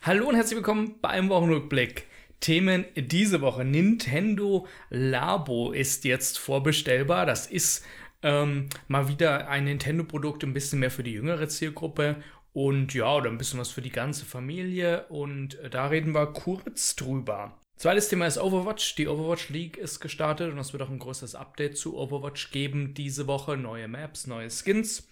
Hallo und herzlich willkommen beim Wochenrückblick. Themen diese Woche. Nintendo Labo ist jetzt vorbestellbar. Das ist ähm, mal wieder ein Nintendo-Produkt, ein bisschen mehr für die jüngere Zielgruppe und ja, oder ein bisschen was für die ganze Familie. Und äh, da reden wir kurz drüber. Zweites Thema ist Overwatch. Die Overwatch League ist gestartet und es wird auch ein großes Update zu Overwatch geben diese Woche. Neue Maps, neue Skins.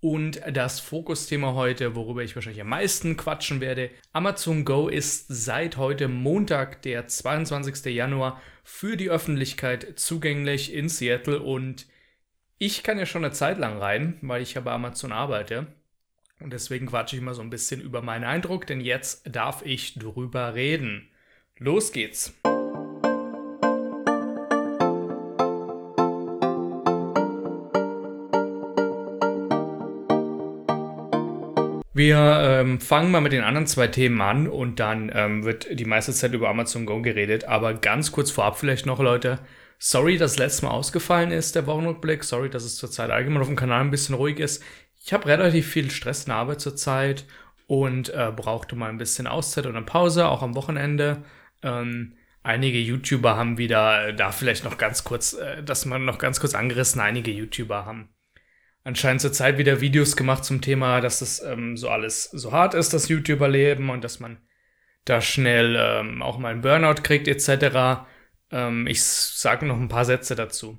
Und das Fokusthema heute, worüber ich wahrscheinlich am meisten quatschen werde, Amazon Go ist seit heute Montag, der 22. Januar, für die Öffentlichkeit zugänglich in Seattle und ich kann ja schon eine Zeit lang rein, weil ich ja bei Amazon arbeite. Und deswegen quatsche ich mal so ein bisschen über meinen Eindruck, denn jetzt darf ich drüber reden. Los geht's! Wir ähm, fangen mal mit den anderen zwei Themen an und dann ähm, wird die meiste Zeit über Amazon Go geredet. Aber ganz kurz vorab vielleicht noch, Leute. Sorry, dass letztes Mal ausgefallen ist, der Wochenrückblick. Sorry, dass es zurzeit allgemein auf dem Kanal ein bisschen ruhig ist. Ich habe relativ viel Stress in der Arbeit zurzeit und äh, brauchte mal ein bisschen Auszeit und eine Pause, auch am Wochenende. Ähm, einige YouTuber haben wieder, äh, da vielleicht noch ganz kurz, äh, dass man noch ganz kurz angerissen, einige YouTuber haben anscheinend zur Zeit wieder Videos gemacht zum Thema, dass das ähm, so alles so hart ist, das YouTuber-Leben und dass man da schnell ähm, auch mal einen Burnout kriegt etc. Ähm, ich sage noch ein paar Sätze dazu.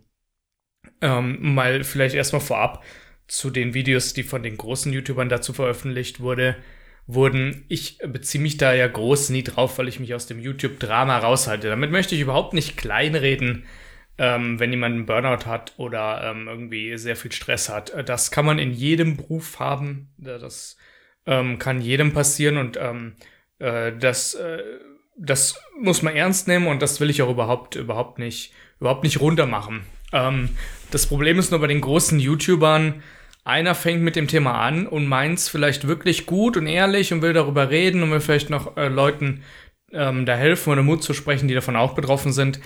Ähm, mal vielleicht erstmal vorab zu den Videos, die von den großen YouTubern dazu veröffentlicht wurde, wurden. Ich beziehe mich da ja groß nie drauf, weil ich mich aus dem YouTube-Drama raushalte. Damit möchte ich überhaupt nicht kleinreden, ähm, wenn jemand einen Burnout hat oder ähm, irgendwie sehr viel Stress hat. Äh, das kann man in jedem Beruf haben. Das ähm, kann jedem passieren und ähm, äh, das, äh, das muss man ernst nehmen und das will ich auch überhaupt, überhaupt nicht, überhaupt nicht runtermachen. Ähm, das Problem ist nur bei den großen YouTubern, einer fängt mit dem Thema an und meint es vielleicht wirklich gut und ehrlich und will darüber reden und will vielleicht noch äh, Leuten ähm, da helfen oder Mut zu sprechen, die davon auch betroffen sind.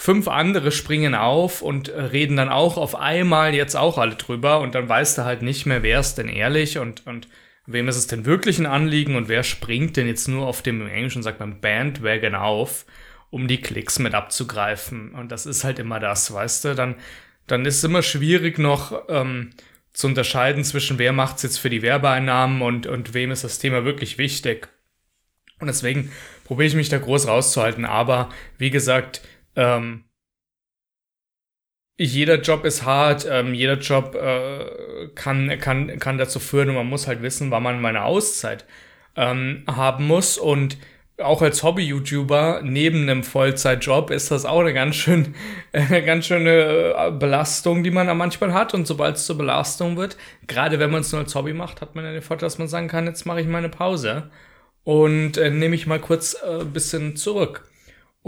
Fünf andere springen auf und äh, reden dann auch auf einmal jetzt auch alle drüber und dann weißt du halt nicht mehr, wer ist denn ehrlich und, und wem ist es denn wirklich ein Anliegen und wer springt denn jetzt nur auf dem, im Englischen sagt man Bandwagon auf, um die Klicks mit abzugreifen. Und das ist halt immer das, weißt du, dann, dann ist es immer schwierig noch ähm, zu unterscheiden zwischen wer macht es jetzt für die Werbeeinnahmen und, und wem ist das Thema wirklich wichtig. Und deswegen probiere ich mich da groß rauszuhalten. Aber wie gesagt, ähm, jeder Job ist hart, ähm, jeder Job äh, kann, kann, kann dazu führen und man muss halt wissen, wann man meine Auszeit ähm, haben muss. Und auch als Hobby-YouTuber neben einem Vollzeitjob ist das auch eine ganz schön, äh, ganz schöne äh, Belastung, die man da manchmal hat. Und sobald es zur Belastung wird, gerade wenn man es nur als Hobby macht, hat man ja den Vorteil, dass man sagen kann, jetzt mache ich meine Pause und äh, nehme ich mal kurz ein äh, bisschen zurück.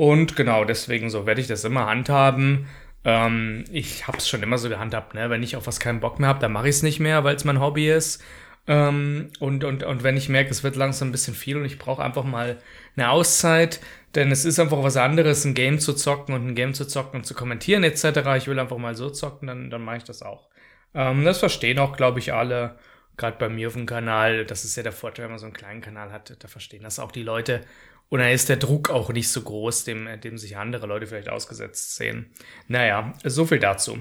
Und genau deswegen so werde ich das immer handhaben. Ähm, ich habe es schon immer so gehandhabt, ne? Wenn ich auf was keinen Bock mehr habe, dann mache ich es nicht mehr, weil es mein Hobby ist. Ähm, und, und, und wenn ich merke, es wird langsam ein bisschen viel und ich brauche einfach mal eine Auszeit, denn es ist einfach was anderes, ein Game zu zocken und ein Game zu zocken und zu kommentieren etc. Ich will einfach mal so zocken, dann, dann mache ich das auch. Ähm, das verstehen auch, glaube ich, alle. Gerade bei mir auf dem Kanal, das ist ja der Vorteil, wenn man so einen kleinen Kanal hat, da verstehen das auch die Leute. Und dann ist der Druck auch nicht so groß, dem, dem sich andere Leute vielleicht ausgesetzt sehen. Naja, so viel dazu.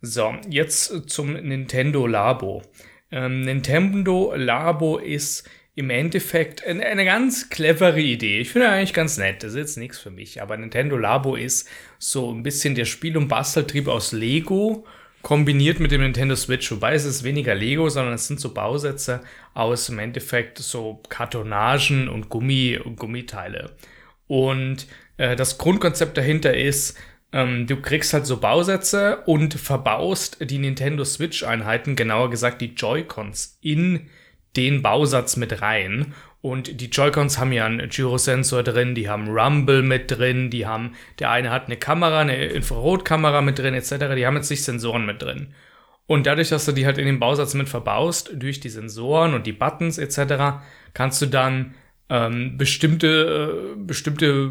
So, jetzt zum Nintendo Labo. Ähm, Nintendo Labo ist im Endeffekt eine, eine ganz clevere Idee. Ich finde eigentlich ganz nett. Das ist jetzt nichts für mich. Aber Nintendo Labo ist so ein bisschen der Spiel- und Basteltrieb aus Lego kombiniert mit dem Nintendo Switch, wobei es ist weniger Lego, sondern es sind so Bausätze aus im Endeffekt so Kartonagen und Gummi und Gummiteile. Und äh, das Grundkonzept dahinter ist, ähm, du kriegst halt so Bausätze und verbaust die Nintendo Switch-Einheiten, genauer gesagt die Joy-Cons, in den Bausatz mit rein. Und die Joy-Cons haben ja einen Gyrosensor drin, die haben Rumble mit drin, die haben, der eine hat eine Kamera, eine Infrarotkamera mit drin, etc. Die haben jetzt nicht Sensoren mit drin. Und dadurch, dass du die halt in den Bausatz mit verbaust, durch die Sensoren und die Buttons etc., kannst du dann ähm, bestimmte, äh, bestimmte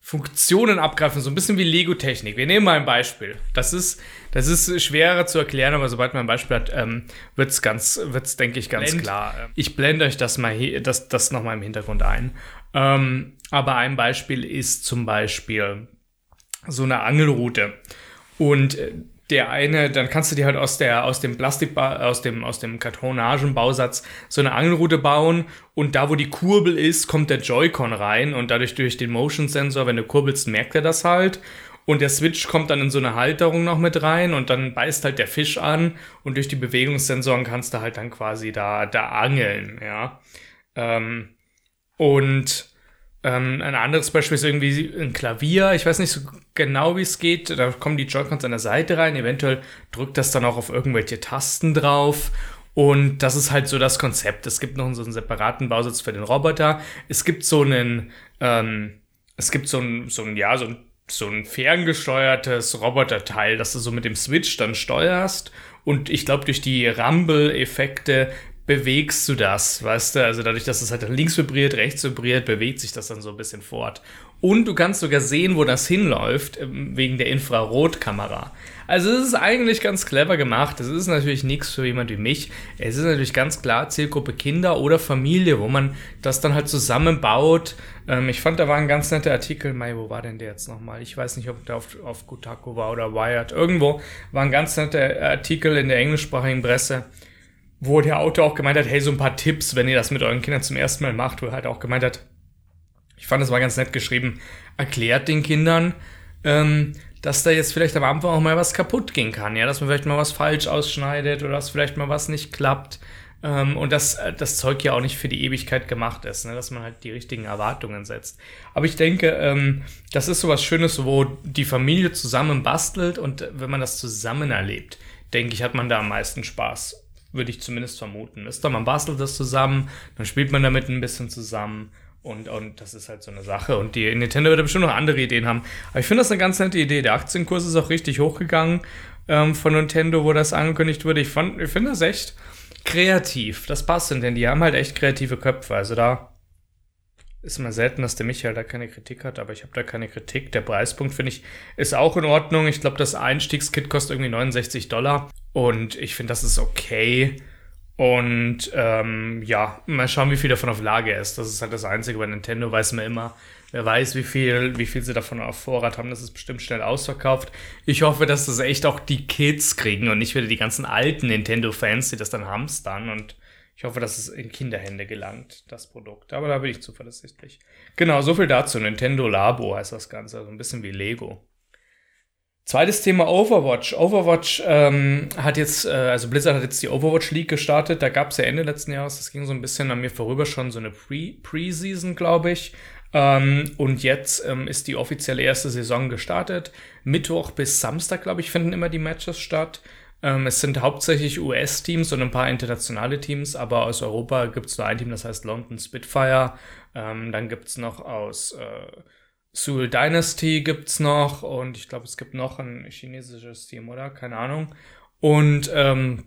Funktionen abgreifen, so ein bisschen wie Lego-Technik. Wir nehmen mal ein Beispiel. Das ist, das ist schwerer zu erklären, aber sobald man ein Beispiel hat, ähm, wird es ganz, wird's, denke ich, ganz Blend. klar. Ich blende euch das mal hier, das, das nochmal im Hintergrund ein. Ähm, aber ein Beispiel ist zum Beispiel so eine Angelroute. Und äh, der eine, dann kannst du dir halt aus der, aus dem Plastik, aus dem, aus dem Kartonagenbausatz so eine Angelroute bauen und da, wo die Kurbel ist, kommt der Joy-Con rein und dadurch durch den Motion-Sensor, wenn du kurbelst, merkt er das halt. Und der Switch kommt dann in so eine Halterung noch mit rein und dann beißt halt der Fisch an und durch die Bewegungssensoren kannst du halt dann quasi da, da angeln, ja. Ähm, und ähm, ein anderes Beispiel ist irgendwie ein Klavier. Ich weiß nicht so genau, wie es geht. Da kommen die Joy-Cons an der Seite rein. Eventuell drückt das dann auch auf irgendwelche Tasten drauf. Und das ist halt so das Konzept. Es gibt noch so einen separaten Bausatz für den Roboter. Es gibt so einen, ähm, es gibt so ein, so ein, ja, so ein, so ein ferngesteuertes Roboterteil, das du so mit dem Switch dann steuerst. Und ich glaube, durch die Rumble-Effekte bewegst du das, weißt du? Also dadurch, dass es halt links vibriert, rechts vibriert, bewegt sich das dann so ein bisschen fort. Und du kannst sogar sehen, wo das hinläuft, ähm, wegen der Infrarotkamera. Also es ist eigentlich ganz clever gemacht. Es ist natürlich nichts für jemand wie mich. Es ist natürlich ganz klar Zielgruppe Kinder oder Familie, wo man das dann halt zusammenbaut. Ähm, ich fand, da war ein ganz netter Artikel. Mai, wo war denn der jetzt nochmal? Ich weiß nicht, ob der auf, auf Kotaku war oder Wired. Irgendwo war ein ganz netter Artikel in der englischsprachigen Presse wo der Autor auch gemeint hat, hey, so ein paar Tipps, wenn ihr das mit euren Kindern zum ersten Mal macht, wo er halt auch gemeint hat, ich fand, das war ganz nett geschrieben, erklärt den Kindern, ähm, dass da jetzt vielleicht am Anfang auch mal was kaputt gehen kann, ja, dass man vielleicht mal was falsch ausschneidet oder dass vielleicht mal was nicht klappt. Ähm, und dass äh, das Zeug ja auch nicht für die Ewigkeit gemacht ist, ne? dass man halt die richtigen Erwartungen setzt. Aber ich denke, ähm, das ist so was Schönes, wo die Familie zusammen bastelt und wenn man das zusammen erlebt, denke ich, hat man da am meisten Spaß würde ich zumindest vermuten. Ist da, man bastelt das zusammen, dann spielt man damit ein bisschen zusammen und, und das ist halt so eine Sache. Und die Nintendo wird bestimmt noch andere Ideen haben. Aber ich finde das eine ganz nette Idee. Der Aktienkurs ist auch richtig hochgegangen ähm, von Nintendo, wo das angekündigt wurde. Ich, ich finde das echt kreativ. Das passt denn, die haben halt echt kreative Köpfe. Also da ist immer selten, dass der Michael da keine Kritik hat, aber ich habe da keine Kritik. Der Preispunkt, finde ich, ist auch in Ordnung. Ich glaube, das Einstiegskit kostet irgendwie 69 Dollar und ich finde, das ist okay. Und ähm, ja, mal schauen, wie viel davon auf Lage ist. Das ist halt das Einzige. Bei Nintendo weiß man immer, wer weiß, wie viel, wie viel sie davon auf Vorrat haben. Das ist bestimmt schnell ausverkauft. Ich hoffe, dass das echt auch die Kids kriegen und nicht wieder die ganzen alten Nintendo-Fans, die das dann hamstern und ich hoffe, dass es in Kinderhände gelangt, das Produkt. Aber da bin ich zuversichtlich. Genau, so viel dazu. Nintendo Labo heißt das Ganze. Also ein bisschen wie Lego. Zweites Thema Overwatch. Overwatch ähm, hat jetzt, äh, also Blizzard hat jetzt die Overwatch League gestartet. Da gab es ja Ende letzten Jahres, das ging so ein bisschen an mir vorüber, schon so eine Pre-Season, glaube ich. Ähm, und jetzt ähm, ist die offizielle erste Saison gestartet. Mittwoch bis Samstag, glaube ich, finden immer die Matches statt. Ähm, es sind hauptsächlich US-Teams und ein paar internationale Teams, aber aus Europa gibt es nur ein Team, das heißt London Spitfire. Ähm, dann gibt es noch aus äh, Seoul Dynasty gibt's noch und ich glaube, es gibt noch ein chinesisches Team, oder? Keine Ahnung. Und ähm,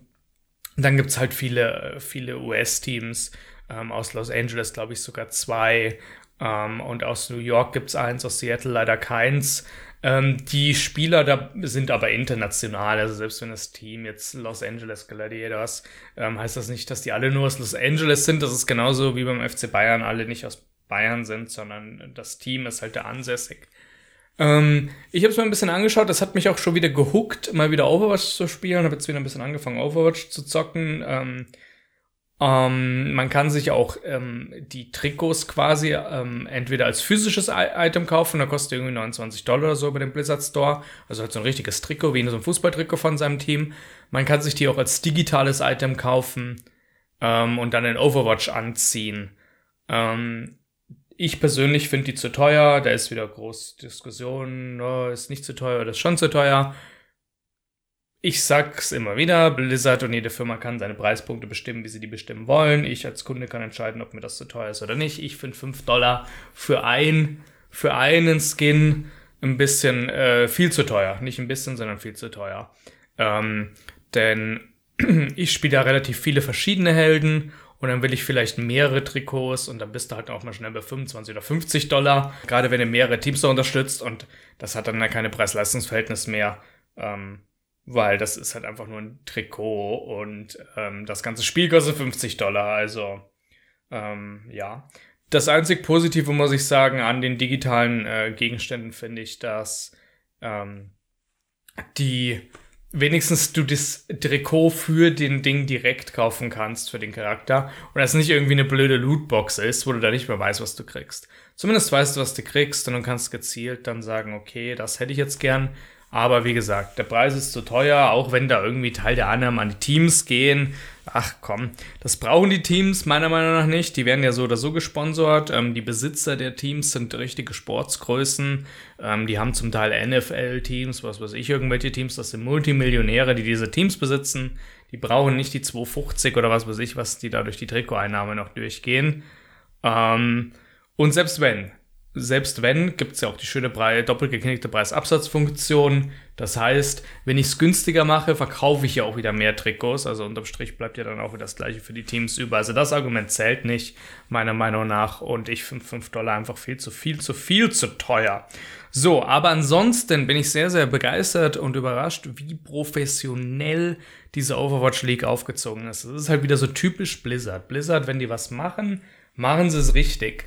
dann gibt's halt viele, viele US-Teams. Ähm, aus Los Angeles, glaube ich, sogar zwei. Ähm, und aus New York gibt's eins, aus Seattle leider keins. Ähm, die Spieler da sind aber international, also selbst wenn das Team jetzt Los Angeles Gladiators, ähm, heißt das nicht, dass die alle nur aus Los Angeles sind. Das ist genauso wie beim FC Bayern alle nicht aus Bayern sind, sondern das Team ist halt der ansässig. Ähm, ich habe es mir ein bisschen angeschaut, das hat mich auch schon wieder gehuckt, mal wieder Overwatch zu spielen, habe jetzt wieder ein bisschen angefangen, Overwatch zu zocken. Ähm, ähm, man kann sich auch ähm, die Trikots quasi ähm, entweder als physisches Item kaufen, da kostet irgendwie 29 Dollar oder so bei dem Blizzard Store. Also halt so ein richtiges Trikot, wie so ein Fußballtrikot von seinem Team. Man kann sich die auch als digitales Item kaufen ähm, und dann in Overwatch anziehen. Ähm, ich persönlich finde die zu teuer. Da ist wieder groß Diskussion, oh, ist nicht zu teuer oder ist schon zu teuer ich sag's immer wieder, Blizzard und jede Firma kann seine Preispunkte bestimmen, wie sie die bestimmen wollen. Ich als Kunde kann entscheiden, ob mir das zu teuer ist oder nicht. Ich finde 5 Dollar für ein, für einen Skin ein bisschen äh, viel zu teuer. Nicht ein bisschen, sondern viel zu teuer. Ähm, denn ich spiele da relativ viele verschiedene Helden und dann will ich vielleicht mehrere Trikots und dann bist du halt auch mal schnell bei 25 oder 50 Dollar, gerade wenn du mehrere Teams da unterstützt und das hat dann keine Preis-Leistungs-Verhältnis mehr, ähm, weil das ist halt einfach nur ein Trikot und ähm, das ganze Spiel kostet 50 Dollar, also ähm, ja. Das einzig Positive, muss ich sagen, an den digitalen äh, Gegenständen finde ich, dass ähm, die wenigstens du das Trikot für den Ding direkt kaufen kannst für den Charakter und das nicht irgendwie eine blöde Lootbox ist, wo du da nicht mehr weißt, was du kriegst. Zumindest weißt du, was du kriegst und du kannst gezielt dann sagen, okay, das hätte ich jetzt gern. Aber wie gesagt, der Preis ist zu teuer, auch wenn da irgendwie Teil der Annahmen an die Teams gehen. Ach komm, das brauchen die Teams meiner Meinung nach nicht. Die werden ja so oder so gesponsert. Ähm, die Besitzer der Teams sind richtige Sportsgrößen. Ähm, die haben zum Teil NFL-Teams, was weiß ich, irgendwelche Teams. Das sind Multimillionäre, die diese Teams besitzen. Die brauchen nicht die 250 oder was weiß ich, was die da durch die Trikoteinnahme noch durchgehen. Ähm, und selbst wenn, selbst wenn, gibt es ja auch die schöne doppelt geknickte Preisabsatzfunktion. Das heißt, wenn ich es günstiger mache, verkaufe ich ja auch wieder mehr Trikots. Also unterm Strich bleibt ja dann auch wieder das gleiche für die Teams über. Also das Argument zählt nicht, meiner Meinung nach. Und ich finde 5 Dollar einfach viel zu viel, zu viel zu teuer. So, aber ansonsten bin ich sehr, sehr begeistert und überrascht, wie professionell diese Overwatch League aufgezogen ist. Das ist halt wieder so typisch Blizzard. Blizzard, wenn die was machen, machen sie es richtig.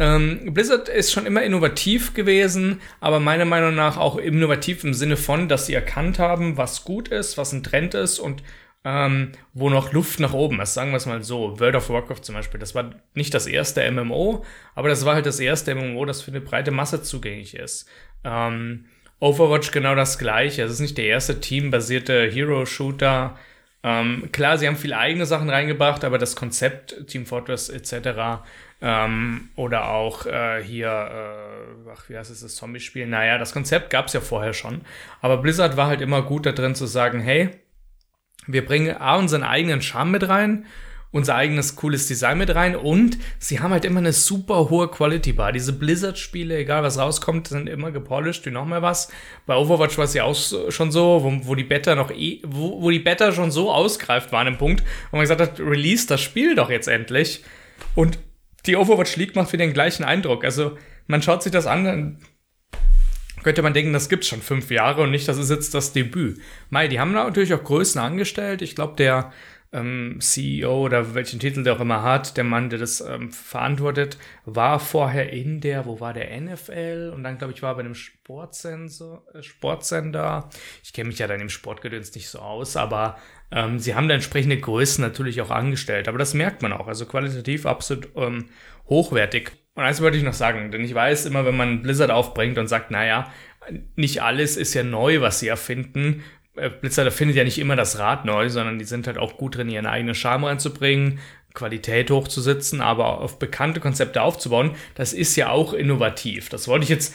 Ähm, Blizzard ist schon immer innovativ gewesen, aber meiner Meinung nach auch innovativ im Sinne von, dass sie erkannt haben, was gut ist, was ein Trend ist und ähm, wo noch Luft nach oben ist. Sagen wir es mal so. World of Warcraft zum Beispiel, das war nicht das erste MMO, aber das war halt das erste MMO, das für eine breite Masse zugänglich ist. Ähm, Overwatch genau das gleiche. Es ist nicht der erste teambasierte Hero-Shooter. Ähm, klar, sie haben viele eigene Sachen reingebracht, aber das Konzept Team Fortress etc. Ähm, oder auch äh, hier, äh, ach, wie heißt es, das Zombie-Spiel? Naja, das Konzept gab es ja vorher schon. Aber Blizzard war halt immer gut da drin zu sagen, hey, wir bringen A, unseren eigenen Charme mit rein, unser eigenes cooles Design mit rein und sie haben halt immer eine super hohe Quality Bar. Diese Blizzard-Spiele, egal was rauskommt, sind immer gepolished wie noch mal was. Bei Overwatch war es ja auch schon so, wo, wo die Beta noch eh, wo, wo die Beta schon so ausgreift war an einem Punkt, wo man gesagt hat, release das Spiel doch jetzt endlich. Und die Overwatch League macht wieder den gleichen Eindruck. Also man schaut sich das an, dann könnte man denken, das gibt's schon fünf Jahre und nicht, das ist jetzt das Debüt. Mai, die haben natürlich auch Größen angestellt. Ich glaube, der ähm, CEO oder welchen Titel der auch immer hat, der Mann, der das ähm, verantwortet, war vorher in der, wo war der NFL und dann glaube ich war bei einem Sportsensor, äh, Sportsender. Ich kenne mich ja dann im Sportgedöns nicht so aus, aber ähm, sie haben da entsprechende Größen natürlich auch angestellt. Aber das merkt man auch, also qualitativ absolut ähm, hochwertig. Und eins wollte ich noch sagen, denn ich weiß immer, wenn man Blizzard aufbringt und sagt, naja, nicht alles ist ja neu, was sie erfinden, äh, Blizzard findet ja nicht immer das Rad neu, sondern die sind halt auch gut drin, ihren eigenen Charme reinzubringen, Qualität hochzusetzen, aber auf bekannte Konzepte aufzubauen, das ist ja auch innovativ. Das wollte ich jetzt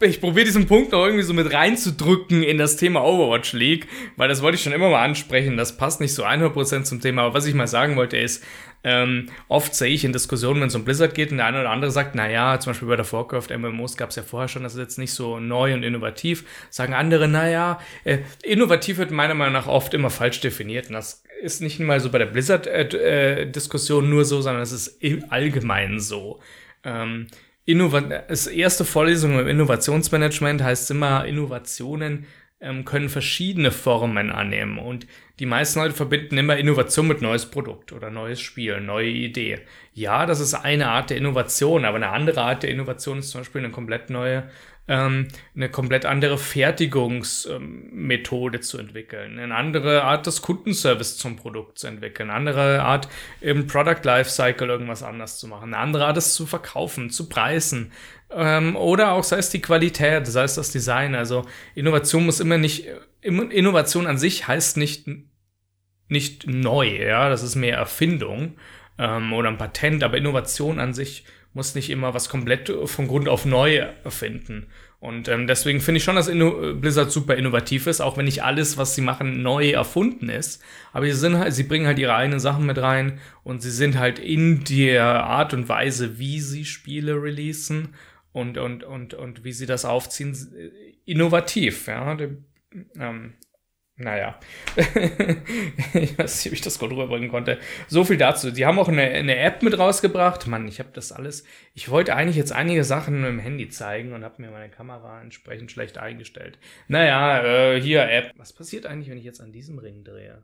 ich probiere diesen Punkt noch irgendwie so mit reinzudrücken in das Thema Overwatch League, weil das wollte ich schon immer mal ansprechen. Das passt nicht so 100% zum Thema. Aber was ich mal sagen wollte ist, ähm, oft sehe ich in Diskussionen, wenn es um Blizzard geht und der eine oder andere sagt, naja, zum Beispiel bei der Warcraft MMOs gab es ja vorher schon, das ist jetzt nicht so neu und innovativ. Sagen andere, naja, äh, innovativ wird meiner Meinung nach oft immer falsch definiert. Und das ist nicht mal so bei der Blizzard-Diskussion äh, äh, nur so, sondern es ist allgemein so. Ähm, Innova das erste Vorlesung im Innovationsmanagement heißt immer, Innovationen ähm, können verschiedene Formen annehmen. Und die meisten Leute verbinden immer Innovation mit neues Produkt oder neues Spiel, neue Idee. Ja, das ist eine Art der Innovation, aber eine andere Art der Innovation ist zum Beispiel eine komplett neue ähm, eine komplett andere Fertigungsmethode ähm, zu entwickeln, eine andere Art des Kundenservice zum Produkt zu entwickeln, eine andere Art im Product Lifecycle irgendwas anders zu machen, eine andere Art es zu verkaufen, zu preisen ähm, oder auch sei es die Qualität, sei es das Design. Also Innovation muss immer nicht, Innovation an sich heißt nicht nicht neu, ja, das ist mehr Erfindung ähm, oder ein Patent, aber Innovation an sich muss nicht immer was komplett von Grund auf neu erfinden. Und ähm, deswegen finde ich schon, dass Inno Blizzard super innovativ ist, auch wenn nicht alles, was sie machen, neu erfunden ist. Aber sie, sind halt, sie bringen halt ihre eigenen Sachen mit rein und sie sind halt in der Art und Weise, wie sie Spiele releasen und, und, und, und wie sie das aufziehen, innovativ. Ja? Ähm, naja, ich weiß nicht, ob ich das gut rüberbringen konnte. So viel dazu. Die haben auch eine, eine App mit rausgebracht. Mann, ich habe das alles. Ich wollte eigentlich jetzt einige Sachen mit dem Handy zeigen und habe mir meine Kamera entsprechend schlecht eingestellt. Naja, äh, hier App. Was passiert eigentlich, wenn ich jetzt an diesem Ring drehe?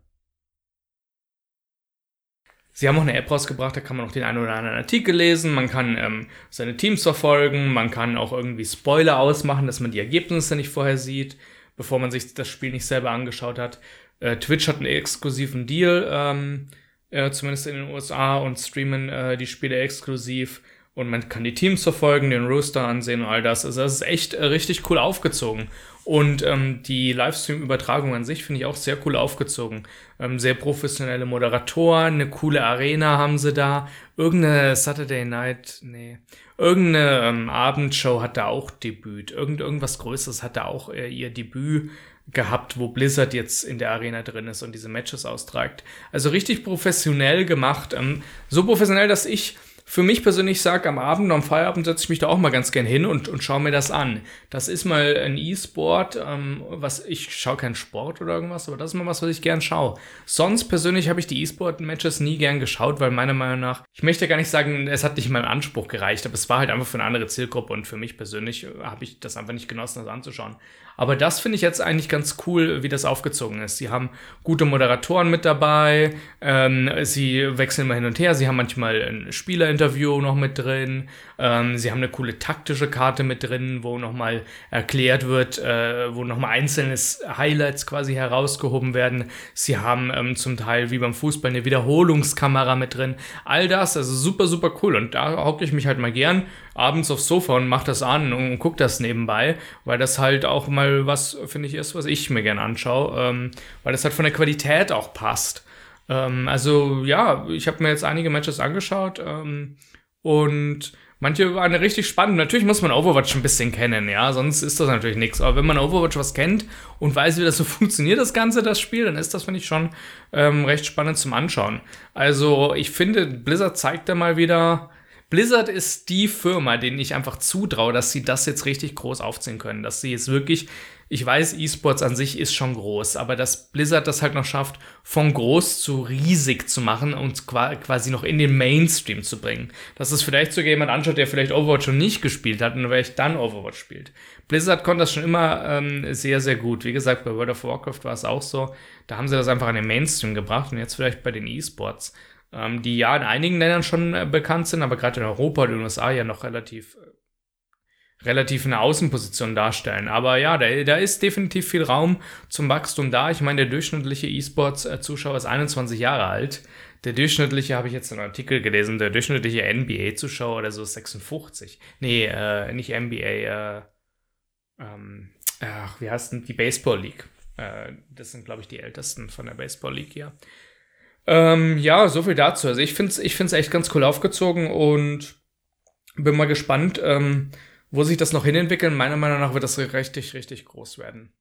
Sie haben auch eine App rausgebracht, da kann man auch den einen oder anderen Artikel lesen, man kann ähm, seine Teams verfolgen, man kann auch irgendwie Spoiler ausmachen, dass man die Ergebnisse nicht vorher sieht bevor man sich das Spiel nicht selber angeschaut hat. Äh, Twitch hat einen exklusiven Deal, ähm, äh, zumindest in den USA, und streamen äh, die Spiele exklusiv. Und man kann die Teams verfolgen, den Rooster ansehen und all das. Also das ist echt äh, richtig cool aufgezogen. Und ähm, die Livestream-Übertragung an sich finde ich auch sehr cool aufgezogen. Ähm, sehr professionelle Moderatoren, eine coole Arena haben sie da. Irgendeine Saturday Night, nee, irgendeine ähm, Abendshow hat da auch Debüt. Irgend, irgendwas Größeres hat da auch äh, ihr Debüt gehabt, wo Blizzard jetzt in der Arena drin ist und diese Matches austragt. Also richtig professionell gemacht. Ähm, so professionell, dass ich für mich persönlich sage, am Abend, am Feierabend setze ich mich da auch mal ganz gern hin und, und schaue mir das an. Das ist mal ein E-Sport, ähm, was ich schaue keinen Sport oder irgendwas, aber das ist mal was, was ich gern schaue. Sonst persönlich habe ich die E-Sport-Matches nie gern geschaut, weil meiner Meinung nach, ich möchte gar nicht sagen, es hat nicht meinem Anspruch gereicht, aber es war halt einfach für eine andere Zielgruppe und für mich persönlich habe ich das einfach nicht genossen, das anzuschauen. Aber das finde ich jetzt eigentlich ganz cool, wie das aufgezogen ist. Sie haben gute Moderatoren mit dabei, ähm, sie wechseln mal hin und her, sie haben manchmal ein Spielerinterview noch mit drin, ähm, sie haben eine coole taktische Karte mit drin, wo nochmal erklärt wird, äh, wo nochmal einzelne Highlights quasi herausgehoben werden. Sie haben ähm, zum Teil wie beim Fußball eine Wiederholungskamera mit drin. All das, also super, super cool. Und da hocke ich mich halt mal gern abends aufs Sofa und mach das an und guck das nebenbei, weil das halt auch mal was, finde ich, ist, was ich mir gern anschaue, ähm, weil das halt von der Qualität auch passt. Ähm, also ja, ich habe mir jetzt einige Matches angeschaut ähm, und Manche waren richtig spannend. Natürlich muss man Overwatch ein bisschen kennen, ja, sonst ist das natürlich nichts. Aber wenn man Overwatch was kennt und weiß, wie das so funktioniert, das Ganze, das Spiel, dann ist das, finde ich, schon ähm, recht spannend zum Anschauen. Also, ich finde, Blizzard zeigt da mal wieder, Blizzard ist die Firma, denen ich einfach zutraue, dass sie das jetzt richtig groß aufziehen können. Dass sie jetzt wirklich, ich weiß, E-Sports an sich ist schon groß, aber dass Blizzard das halt noch schafft, von groß zu riesig zu machen und quasi noch in den Mainstream zu bringen. Dass es vielleicht sogar jemand anschaut, der vielleicht Overwatch schon nicht gespielt hat und vielleicht dann Overwatch spielt. Blizzard konnte das schon immer ähm, sehr, sehr gut. Wie gesagt, bei World of Warcraft war es auch so. Da haben sie das einfach in den Mainstream gebracht und jetzt vielleicht bei den E-Sports ähm, die ja in einigen Ländern schon äh, bekannt sind, aber gerade in Europa und den USA ja noch relativ äh, relativ eine Außenposition darstellen. Aber ja, da, da ist definitiv viel Raum zum Wachstum da. Ich meine, der durchschnittliche E-Sports-Zuschauer ist 21 Jahre alt. Der durchschnittliche, habe ich jetzt einen Artikel gelesen, der durchschnittliche NBA-Zuschauer oder so 56. Nee, äh, nicht NBA, äh, ähm, ach, wie heißt denn die Baseball League? Äh, das sind, glaube ich, die ältesten von der Baseball League hier. Ähm, ja, so viel dazu. Also ich finde es ich find's echt ganz cool aufgezogen und bin mal gespannt, ähm, wo sich das noch hinentwickeln. Meiner Meinung nach wird das richtig, richtig groß werden.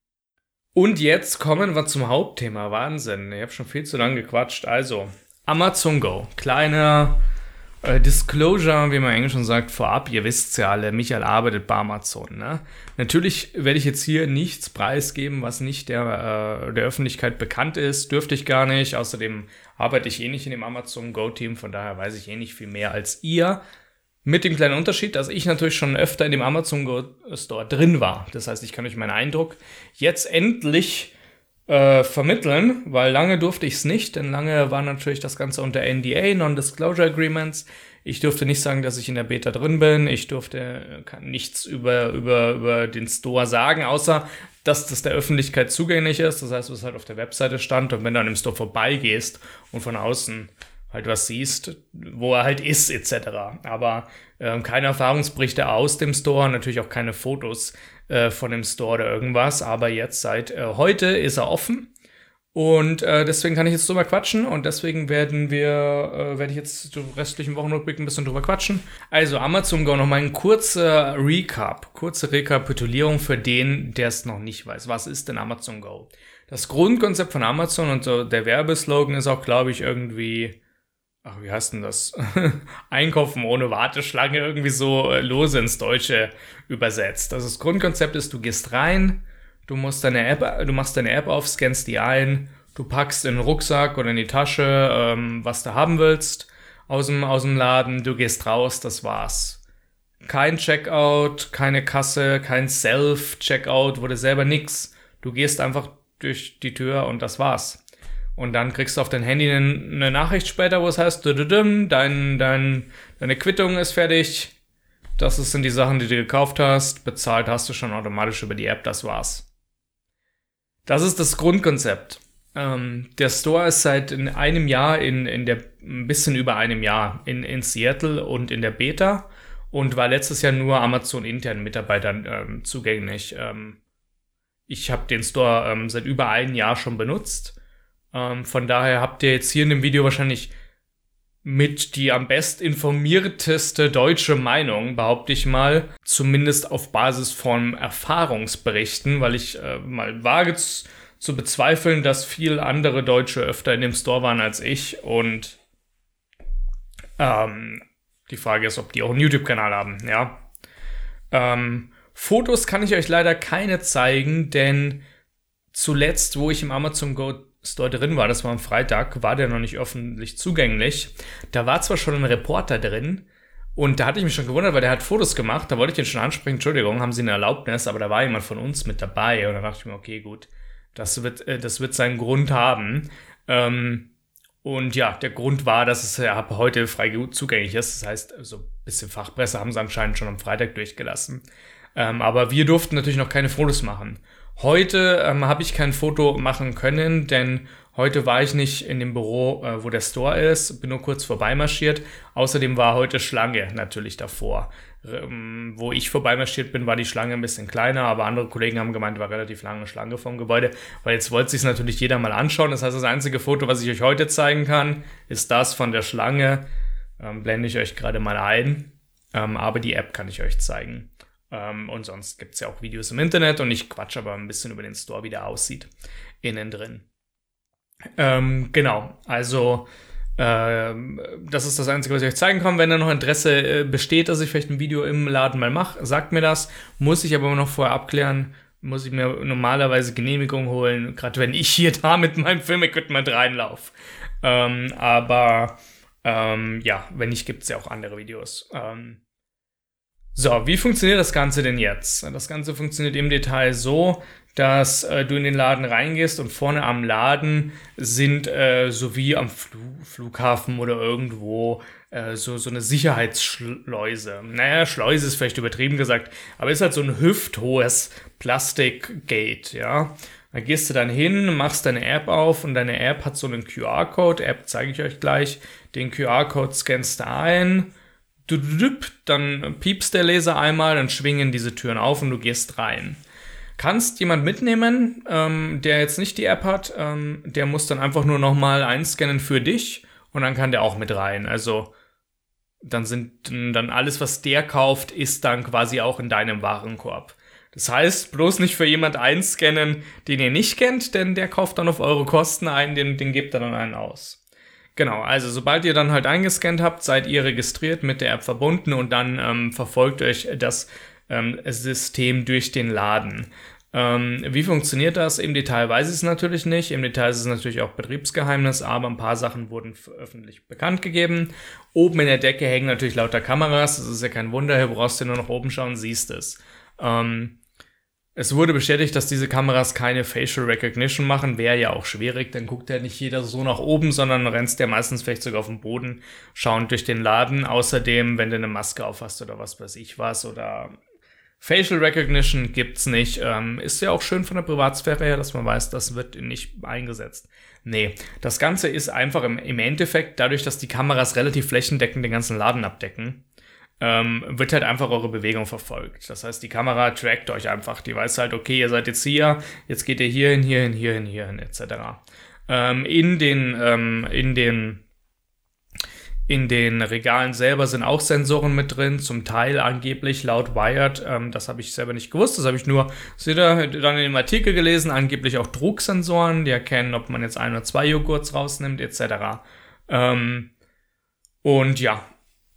Und jetzt kommen wir zum Hauptthema. Wahnsinn. Ich habe schon viel zu lange gequatscht. Also, Amazon Go. Kleiner äh, Disclosure, wie man eigentlich schon sagt, vorab, ihr wisst ja alle, Michael arbeitet bei Amazon. Ne? Natürlich werde ich jetzt hier nichts preisgeben, was nicht der, äh, der Öffentlichkeit bekannt ist. Dürfte ich gar nicht. Außerdem arbeite ich eh nicht in dem Amazon Go-Team, von daher weiß ich eh nicht viel mehr als ihr. Mit dem kleinen Unterschied, dass ich natürlich schon öfter in dem Amazon Store drin war. Das heißt, ich kann euch meinen Eindruck jetzt endlich äh, vermitteln, weil lange durfte ich es nicht, denn lange war natürlich das Ganze unter NDA, Non-Disclosure Agreements. Ich durfte nicht sagen, dass ich in der Beta drin bin. Ich durfte nichts über, über, über den Store sagen, außer dass das der Öffentlichkeit zugänglich ist. Das heißt, was halt auf der Webseite stand. Und wenn du an dem Store vorbeigehst und von außen halt was siehst, wo er halt ist, etc. Aber ähm, keine Erfahrungsberichte aus dem Store, natürlich auch keine Fotos äh, von dem Store oder irgendwas. Aber jetzt seit äh, heute ist er offen. Und äh, deswegen kann ich jetzt drüber quatschen und deswegen werden wir, äh, werde ich jetzt zum restlichen Wochenrückblick ein bisschen drüber quatschen. Also Amazon Go nochmal ein kurzer Recap, kurze Rekapitulierung für den, der es noch nicht weiß. Was ist denn Amazon Go? Das Grundkonzept von Amazon und so der Werbeslogan ist auch, glaube ich, irgendwie ach, wie heißt denn das? Einkaufen ohne Warteschlange irgendwie so äh, lose ins Deutsche übersetzt. Also das Grundkonzept ist, du gehst rein, Du musst deine App, du machst deine App auf, scannst die ein, du packst in den Rucksack oder in die Tasche, ähm, was du haben willst aus dem, aus dem Laden, du gehst raus, das war's. Kein Checkout, keine Kasse, kein Self-Checkout, wurde selber nix. Du gehst einfach durch die Tür und das war's. Und dann kriegst du auf dein Handy eine Nachricht später, wo es heißt, dein, dein, deine Quittung ist fertig. Das sind die Sachen, die du gekauft hast. Bezahlt hast du schon automatisch über die App, das war's. Das ist das Grundkonzept. Ähm, der Store ist seit in einem Jahr, in, in der, ein bisschen über einem Jahr in, in Seattle und in der Beta und war letztes Jahr nur Amazon internen Mitarbeitern ähm, zugänglich. Ähm, ich habe den Store ähm, seit über einem Jahr schon benutzt. Ähm, von daher habt ihr jetzt hier in dem Video wahrscheinlich mit die am best informierteste deutsche Meinung, behaupte ich mal, zumindest auf Basis von Erfahrungsberichten, weil ich äh, mal wage zu bezweifeln, dass viel andere Deutsche öfter in dem Store waren als ich und ähm, die Frage ist, ob die auch einen YouTube-Kanal haben, ja. Ähm, Fotos kann ich euch leider keine zeigen, denn zuletzt, wo ich im Amazon Go Store drin war, das war am Freitag, war der noch nicht öffentlich zugänglich. Da war zwar schon ein Reporter drin, und da hatte ich mich schon gewundert, weil der hat Fotos gemacht. Da wollte ich den schon ansprechen. Entschuldigung, haben Sie eine Erlaubnis? Aber da war jemand von uns mit dabei. Und da dachte ich mir, okay, gut. Das wird, äh, das wird seinen Grund haben. Ähm, und ja, der Grund war, dass es ab heute frei zugänglich ist. Das heißt, so ein bisschen Fachpresse haben sie anscheinend schon am Freitag durchgelassen. Ähm, aber wir durften natürlich noch keine Fotos machen. Heute ähm, habe ich kein Foto machen können, denn Heute war ich nicht in dem Büro, äh, wo der Store ist, bin nur kurz vorbeimarschiert. Außerdem war heute Schlange natürlich davor. Ähm, wo ich vorbeimarschiert bin, war die Schlange ein bisschen kleiner, aber andere Kollegen haben gemeint, war relativ lange Schlange vom Gebäude, weil jetzt wollte sich natürlich jeder mal anschauen. Das heißt, das einzige Foto, was ich euch heute zeigen kann, ist das von der Schlange. Ähm, blende ich euch gerade mal ein. Ähm, aber die App kann ich euch zeigen. Ähm, und sonst gibt es ja auch Videos im Internet und ich quatsch aber ein bisschen über den Store, wie der aussieht. Innen drin. Ähm, genau, also ähm, das ist das Einzige, was ich euch zeigen kann. Wenn da noch Interesse äh, besteht, dass ich vielleicht ein Video im Laden mal mache, sagt mir das. Muss ich aber noch vorher abklären. Muss ich mir normalerweise Genehmigung holen, gerade wenn ich hier da mit meinem Filmequipment reinlaufe. Ähm, aber ähm, ja, wenn nicht, gibt es ja auch andere Videos. Ähm, so, wie funktioniert das Ganze denn jetzt? Das Ganze funktioniert im Detail so, dass äh, du in den Laden reingehst und vorne am Laden sind, äh, so wie am Fl Flughafen oder irgendwo, äh, so, so eine Sicherheitsschleuse. Naja, Schleuse ist vielleicht übertrieben gesagt, aber ist halt so ein hüfthohes Plastikgate, ja. Da gehst du dann hin, machst deine App auf und deine App hat so einen QR-Code. App zeige ich euch gleich. Den QR-Code scannst du ein. Dann piepst der Laser einmal, dann schwingen diese Türen auf und du gehst rein kannst jemand mitnehmen, ähm, der jetzt nicht die App hat, ähm, der muss dann einfach nur nochmal einscannen für dich und dann kann der auch mit rein. Also dann sind dann alles, was der kauft, ist dann quasi auch in deinem Warenkorb. Das heißt, bloß nicht für jemand einscannen, den ihr nicht kennt, denn der kauft dann auf eure Kosten ein, den, den gebt ihr dann einen aus. Genau, also sobald ihr dann halt eingescannt habt, seid ihr registriert mit der App verbunden und dann ähm, verfolgt euch das ähm, System durch den Laden. Ähm, wie funktioniert das? Im Detail weiß ich es natürlich nicht. Im Detail ist es natürlich auch Betriebsgeheimnis, aber ein paar Sachen wurden öffentlich bekannt gegeben. Oben in der Decke hängen natürlich lauter Kameras. Das ist ja kein Wunder. Hier brauchst du nur nach oben schauen, siehst es. Ähm, es wurde bestätigt, dass diese Kameras keine Facial Recognition machen. Wäre ja auch schwierig, dann guckt ja nicht jeder so nach oben, sondern rennst ja meistens vielleicht sogar auf den Boden schauend durch den Laden. Außerdem, wenn du eine Maske aufhast oder was weiß ich was oder Facial Recognition gibt's nicht. Ähm, ist ja auch schön von der Privatsphäre her, dass man weiß, das wird nicht eingesetzt. Nee, das Ganze ist einfach im, im Endeffekt, dadurch, dass die Kameras relativ flächendeckend den ganzen Laden abdecken, ähm, wird halt einfach eure Bewegung verfolgt. Das heißt, die Kamera trackt euch einfach. Die weiß halt, okay, ihr seid jetzt hier, jetzt geht ihr hierhin, hierhin, hierhin, hierhin, etc. Ähm, in den, ähm, in den in den Regalen selber sind auch Sensoren mit drin, zum Teil angeblich laut Wired. Ähm, das habe ich selber nicht gewusst, das habe ich nur ihr, dann in dem Artikel gelesen. Angeblich auch Drucksensoren, die erkennen, ob man jetzt ein oder zwei Joghurts rausnimmt, etc. Ähm, und ja,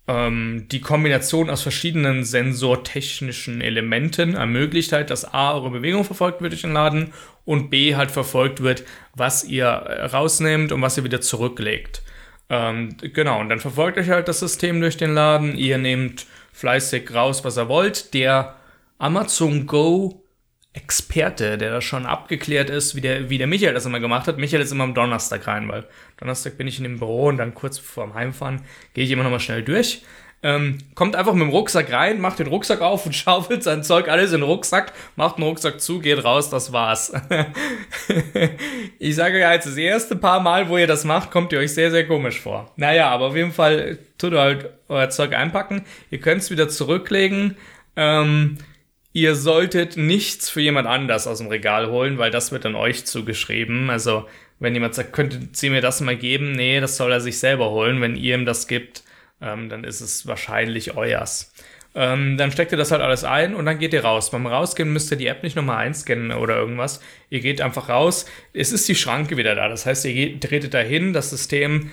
ähm, die Kombination aus verschiedenen sensortechnischen Elementen ermöglicht halt, dass A, eure Bewegung verfolgt wird durch den Laden und B, halt verfolgt wird, was ihr rausnehmt und was ihr wieder zurücklegt. Ähm, genau, und dann verfolgt euch halt das System durch den Laden. Ihr nehmt fleißig raus, was ihr wollt. Der Amazon Go Experte, der das schon abgeklärt ist, wie der, wie der Michael das immer gemacht hat. Michael ist immer am Donnerstag rein, weil Donnerstag bin ich in dem Büro und dann kurz vor dem Heimfahren gehe ich immer noch mal schnell durch. Ähm, kommt einfach mit dem Rucksack rein, macht den Rucksack auf und schaufelt sein Zeug alles in den Rucksack, macht den Rucksack zu, geht raus, das war's. ich sage ja jetzt das erste paar Mal, wo ihr das macht, kommt ihr euch sehr, sehr komisch vor. Naja, aber auf jeden Fall tut ihr halt euer Zeug einpacken. Ihr könnt es wieder zurücklegen. Ähm, ihr solltet nichts für jemand anders aus dem Regal holen, weil das wird dann euch zugeschrieben. Also, wenn jemand sagt, könntet Sie mir das mal geben? Nee, das soll er sich selber holen. Wenn ihr ihm das gibt, ähm, dann ist es wahrscheinlich euers. Ähm, dann steckt ihr das halt alles ein und dann geht ihr raus. Beim Rausgehen müsst ihr die App nicht nochmal einscannen oder irgendwas. Ihr geht einfach raus. Es ist die Schranke wieder da. Das heißt, ihr tretet dahin, das System